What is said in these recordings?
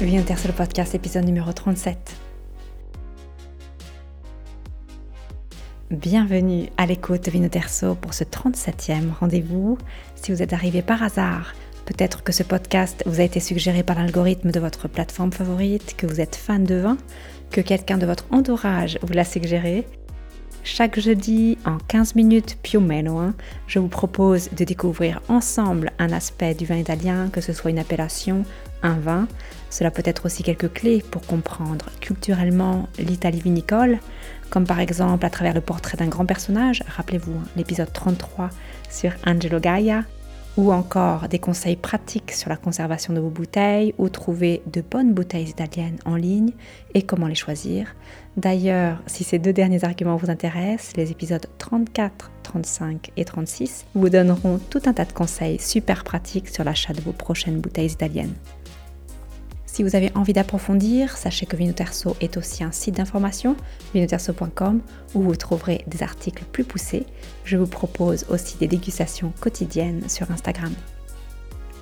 Vie le podcast épisode numéro 37. Bienvenue à l'écoute de Vinoterso pour ce 37e rendez-vous. Si vous êtes arrivé par hasard, peut-être que ce podcast vous a été suggéré par l'algorithme de votre plateforme favorite, que vous êtes fan de vin, que quelqu'un de votre entourage vous l'a suggéré. Chaque jeudi, en 15 minutes più meno, hein, je vous propose de découvrir ensemble un aspect du vin italien, que ce soit une appellation, un vin. Cela peut être aussi quelques clés pour comprendre culturellement l'Italie vinicole, comme par exemple à travers le portrait d'un grand personnage, rappelez-vous l'épisode 33 sur Angelo Gaia, ou encore des conseils pratiques sur la conservation de vos bouteilles, ou trouver de bonnes bouteilles italiennes en ligne et comment les choisir. D'ailleurs, si ces deux derniers arguments vous intéressent, les épisodes 34, 35 et 36 vous donneront tout un tas de conseils super pratiques sur l'achat de vos prochaines bouteilles italiennes. Si vous avez envie d'approfondir, sachez que Vinoterso est aussi un site d'information, vinoterso.com, où vous trouverez des articles plus poussés. Je vous propose aussi des dégustations quotidiennes sur Instagram.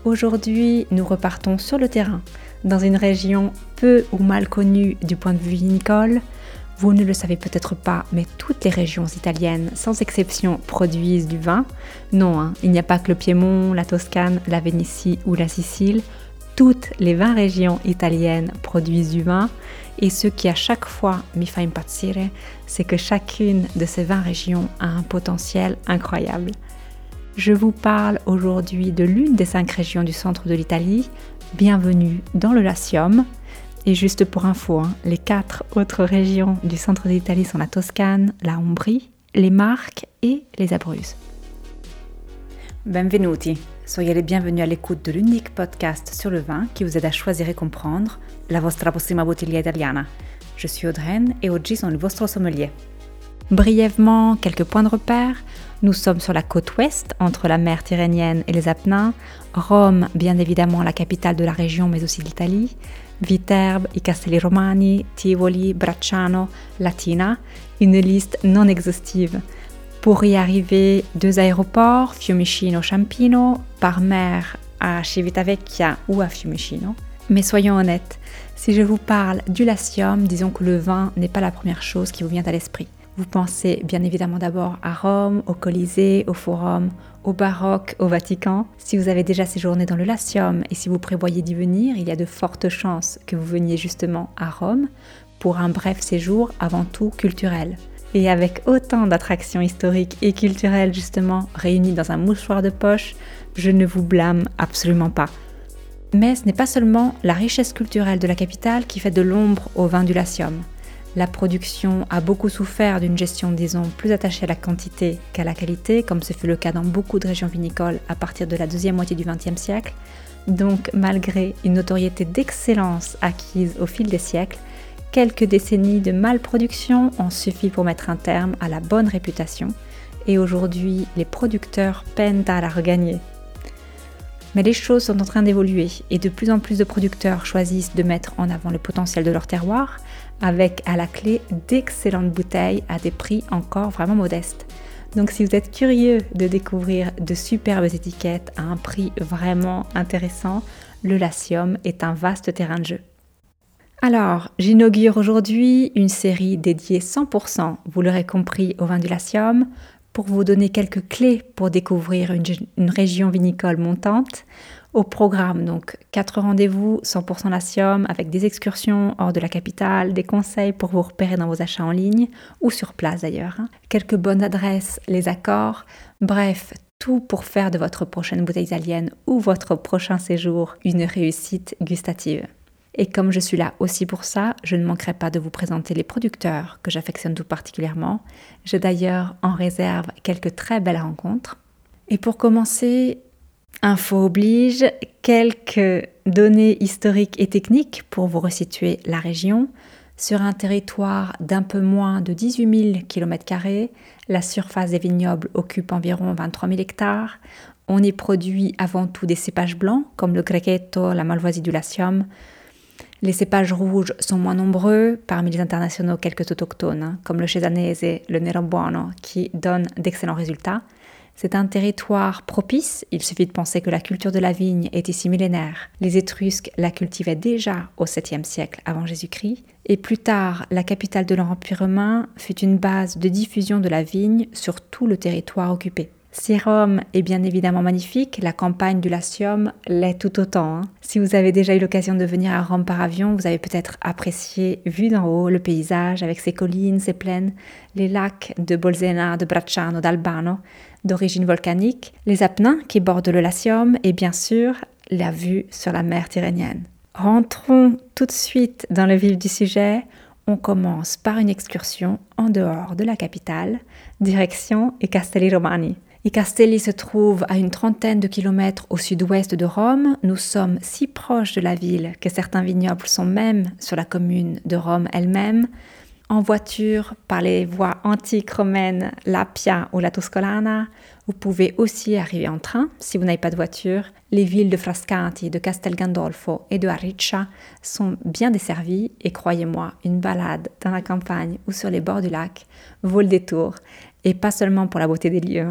Aujourd'hui, nous repartons sur le terrain, dans une région peu ou mal connue du point de vue vinicole. Vous ne le savez peut-être pas, mais toutes les régions italiennes, sans exception, produisent du vin. Non, hein, il n'y a pas que le Piémont, la Toscane, la Vénétie ou la Sicile toutes les 20 régions italiennes produisent du vin et ce qui à chaque fois mi fa impazzire, c'est que chacune de ces 20 régions a un potentiel incroyable. Je vous parle aujourd'hui de l'une des cinq régions du centre de l'Italie. Bienvenue dans le Latium. Et juste pour info, hein, les quatre autres régions du centre de l'Italie sont la Toscane, la Ombrie, les Marques et les Abruzzes. Benvenuti Soyez les bienvenus à l'écoute de l'unique podcast sur le vin qui vous aide à choisir et comprendre la vostra prossima bottiglia italiana. Je suis Audreyne et oggi sono il vostro sommelier. Brièvement, quelques points de repère. Nous sommes sur la côte ouest, entre la mer Tyrrhénienne et les Apennins. Rome, bien évidemment, la capitale de la région, mais aussi l'Italie. Viterbe, i Castelli Romani, Tivoli, Bracciano, Latina. Une liste non exhaustive. Pour y arriver, deux aéroports, Fiumicino-Champino, par mer à Civitavecchia ou à Fiumicino. Mais soyons honnêtes, si je vous parle du Latium, disons que le vin n'est pas la première chose qui vous vient à l'esprit. Vous pensez bien évidemment d'abord à Rome, au Colisée, au Forum, au Baroque, au Vatican. Si vous avez déjà séjourné dans le Latium et si vous prévoyez d'y venir, il y a de fortes chances que vous veniez justement à Rome pour un bref séjour avant tout culturel. Et avec autant d'attractions historiques et culturelles justement réunies dans un mouchoir de poche, je ne vous blâme absolument pas. Mais ce n'est pas seulement la richesse culturelle de la capitale qui fait de l'ombre au vin du Latium. La production a beaucoup souffert d'une gestion, disons, plus attachée à la quantité qu'à la qualité, comme ce fut le cas dans beaucoup de régions vinicoles à partir de la deuxième moitié du XXe siècle. Donc, malgré une notoriété d'excellence acquise au fil des siècles, Quelques décennies de malproduction ont suffi pour mettre un terme à la bonne réputation et aujourd'hui les producteurs peinent à la regagner. Mais les choses sont en train d'évoluer et de plus en plus de producteurs choisissent de mettre en avant le potentiel de leur terroir avec à la clé d'excellentes bouteilles à des prix encore vraiment modestes. Donc si vous êtes curieux de découvrir de superbes étiquettes à un prix vraiment intéressant, le Latium est un vaste terrain de jeu. Alors, j'inaugure aujourd'hui une série dédiée 100%, vous l'aurez compris, au vin du Latium, pour vous donner quelques clés pour découvrir une, région vinicole montante. Au programme, donc, quatre rendez-vous 100% Latium avec des excursions hors de la capitale, des conseils pour vous repérer dans vos achats en ligne ou sur place d'ailleurs, hein. quelques bonnes adresses, les accords, bref, tout pour faire de votre prochaine bouteille italienne ou votre prochain séjour une réussite gustative. Et comme je suis là aussi pour ça, je ne manquerai pas de vous présenter les producteurs que j'affectionne tout particulièrement. J'ai d'ailleurs en réserve quelques très belles rencontres. Et pour commencer, info oblige, quelques données historiques et techniques pour vous resituer la région. Sur un territoire d'un peu moins de 18 000 km, la surface des vignobles occupe environ 23 000 hectares. On y produit avant tout des cépages blancs comme le Grechetto, la Malvoisie du Latium, les cépages rouges sont moins nombreux, parmi les internationaux quelques autochtones, hein, comme le Cesanese, le Nero Buono, qui donnent d'excellents résultats. C'est un territoire propice, il suffit de penser que la culture de la vigne est ici millénaire. Les Étrusques la cultivaient déjà au 7e siècle avant Jésus-Christ, et plus tard, la capitale de l'Empire romain fut une base de diffusion de la vigne sur tout le territoire occupé. Si Rome est bien évidemment magnifique, la campagne du Latium l'est tout autant. Hein. Si vous avez déjà eu l'occasion de venir à Rome par avion, vous avez peut-être apprécié, vu d'en haut, le paysage avec ses collines, ses plaines, les lacs de Bolsena, de Bracciano, d'Albano, d'origine volcanique, les apennins qui bordent le Latium et bien sûr la vue sur la mer Tyrrhénienne. Rentrons tout de suite dans le vif du sujet. On commence par une excursion en dehors de la capitale, direction i Castelli Romani. I Castelli se trouve à une trentaine de kilomètres au sud-ouest de Rome. Nous sommes si proches de la ville que certains vignobles sont même sur la commune de Rome elle-même en voiture par les voies antiques romaines, l'Appia ou la Tuscolana. Vous pouvez aussi arriver en train si vous n'avez pas de voiture. Les villes de Frascati, de Castel Gandolfo et de Ariccia sont bien desservies et croyez-moi, une balade dans la campagne ou sur les bords du lac vaut le détour et pas seulement pour la beauté des lieux.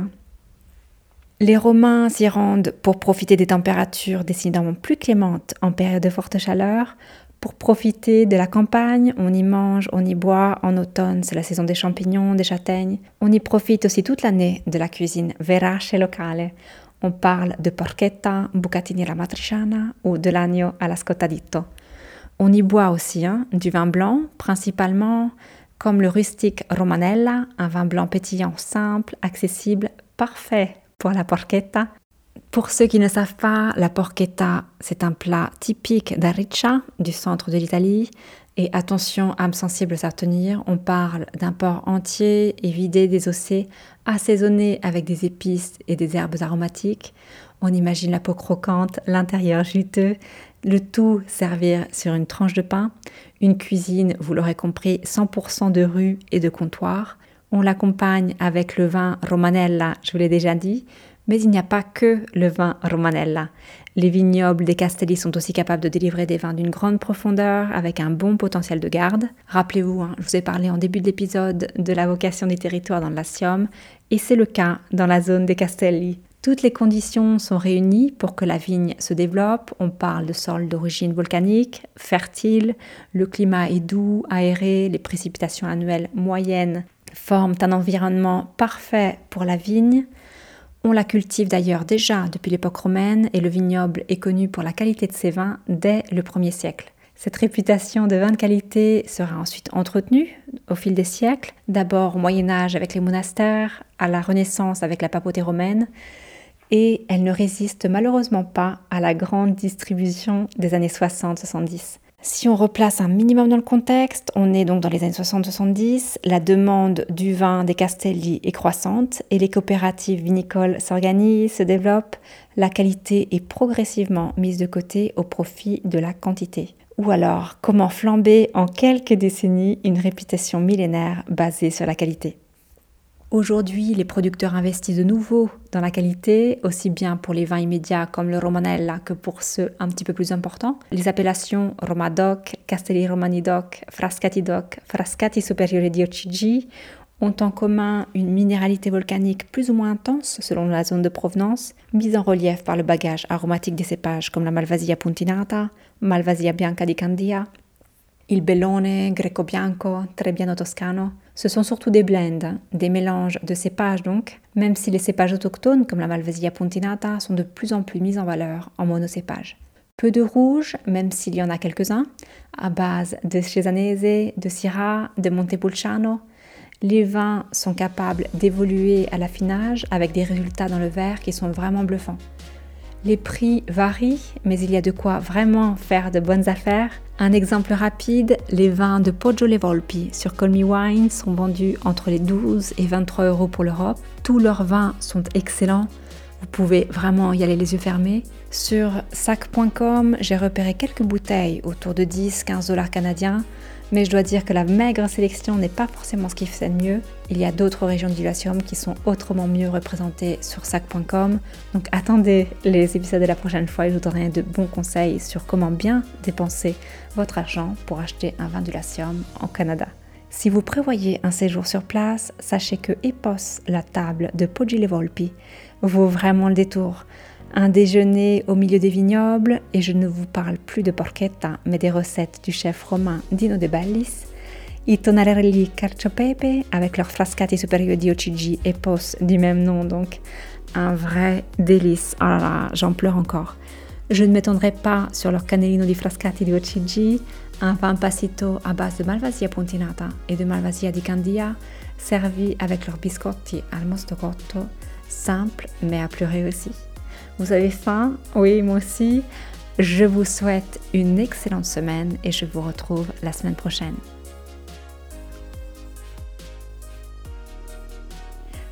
Les Romains s'y rendent pour profiter des températures décidément plus clémentes en période de forte chaleur, pour profiter de la campagne, on y mange, on y boit. En automne, c'est la saison des champignons, des châtaignes. On y profite aussi toute l'année de la cuisine verace locale. On parle de porchetta, bucatini alla matriciana ou de l'agneau alla scottadito. On y boit aussi hein, du vin blanc, principalement comme le rustique Romanella, un vin blanc pétillant simple, accessible, parfait pour la porchetta pour ceux qui ne savent pas, la porchetta, c'est un plat typique d'Ariccia, du centre de l'Italie. Et attention, âme sensible à tenir, on parle d'un porc entier et vidé, désossé, assaisonné avec des épices et des herbes aromatiques. On imagine la peau croquante, l'intérieur juteux, le tout servir sur une tranche de pain. Une cuisine, vous l'aurez compris, 100% de rue et de comptoir. On l'accompagne avec le vin Romanella, je vous l'ai déjà dit, mais il n'y a pas que le vin Romanella. Les vignobles des Castelli sont aussi capables de délivrer des vins d'une grande profondeur avec un bon potentiel de garde. Rappelez-vous, hein, je vous ai parlé en début de l'épisode de la vocation des territoires dans le Latium, et c'est le cas dans la zone des Castelli. Toutes les conditions sont réunies pour que la vigne se développe. On parle de sol d'origine volcanique, fertile, le climat est doux, aéré, les précipitations annuelles moyennes forment un environnement parfait pour la vigne. On la cultive d'ailleurs déjà depuis l'époque romaine et le vignoble est connu pour la qualité de ses vins dès le 1er siècle. Cette réputation de vin de qualité sera ensuite entretenue au fil des siècles, d'abord au Moyen Âge avec les monastères, à la Renaissance avec la papauté romaine, et elle ne résiste malheureusement pas à la grande distribution des années 60-70. Si on replace un minimum dans le contexte, on est donc dans les années 60-70, la demande du vin des Castelli est croissante et les coopératives vinicoles s'organisent, se développent, la qualité est progressivement mise de côté au profit de la quantité. Ou alors, comment flamber en quelques décennies une réputation millénaire basée sur la qualité? Aujourd'hui, les producteurs investissent de nouveau dans la qualité, aussi bien pour les vins immédiats comme le Romanella que pour ceux un petit peu plus importants. Les appellations Romadoc, Castelli Romani Doc, Frascati Doc, Frascati Superiore di OCG ont en commun une minéralité volcanique plus ou moins intense selon la zone de provenance, mise en relief par le bagage aromatique des cépages comme la Malvasia puntinata, Malvasia bianca di Candia, il Bellone, Greco Bianco, Trebbiano Toscano, ce sont surtout des blends, des mélanges de cépages donc, même si les cépages autochtones comme la Malvasia puntinata sont de plus en plus mis en valeur en monocépage. Peu de rouge, même s'il y en a quelques-uns, à base de Cesanese, de Syrah, de Montepulciano. Les vins sont capables d'évoluer à l'affinage avec des résultats dans le verre qui sont vraiment bluffants. Les prix varient, mais il y a de quoi vraiment faire de bonnes affaires. Un exemple rapide, les vins de Poggio Volpi sur Colmy Wine sont vendus entre les 12 et 23 euros pour l'Europe. Tous leurs vins sont excellents. Vous pouvez vraiment y aller les yeux fermés. Sur sac.com, j'ai repéré quelques bouteilles autour de 10-15 dollars canadiens mais je dois dire que la maigre sélection n'est pas forcément ce qui fait de mieux. Il y a d'autres régions du Latium qui sont autrement mieux représentées sur sac.com. Donc attendez les épisodes de la prochaine fois et je vous donnerai de bons conseils sur comment bien dépenser votre argent pour acheter un vin du Latium en Canada. Si vous prévoyez un séjour sur place, sachez que Epos, la table de Poggi Volpi, vaut vraiment le détour. Un déjeuner au milieu des vignobles, et je ne vous parle plus de porchetta, mais des recettes du chef romain Dino de Ballis, i tonarelli carciopepe avec leurs frascati supérieurs di OCG et pos du même nom, donc un vrai délice. Oh là là, j'en pleure encore. Je ne m'étendrai pas sur leur cannellino di frascati di OCG, un pain passito à base de malvasia pontinata et de malvasia di candia, servi avec leurs biscotti al mosto cotto, simple mais à pleurer aussi. Vous avez faim? Oui, moi aussi. Je vous souhaite une excellente semaine et je vous retrouve la semaine prochaine.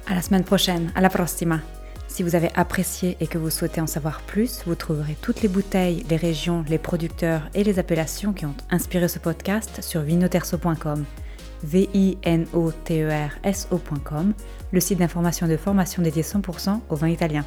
À la semaine prochaine, à la prossima. Si vous avez apprécié et que vous souhaitez en savoir plus, vous trouverez toutes les bouteilles, les régions, les producteurs et les appellations qui ont inspiré ce podcast sur vinoterso.com. V-I-N-O-T-E-R-S-O.com, le site d'information de formation dédié 100% au vin italien.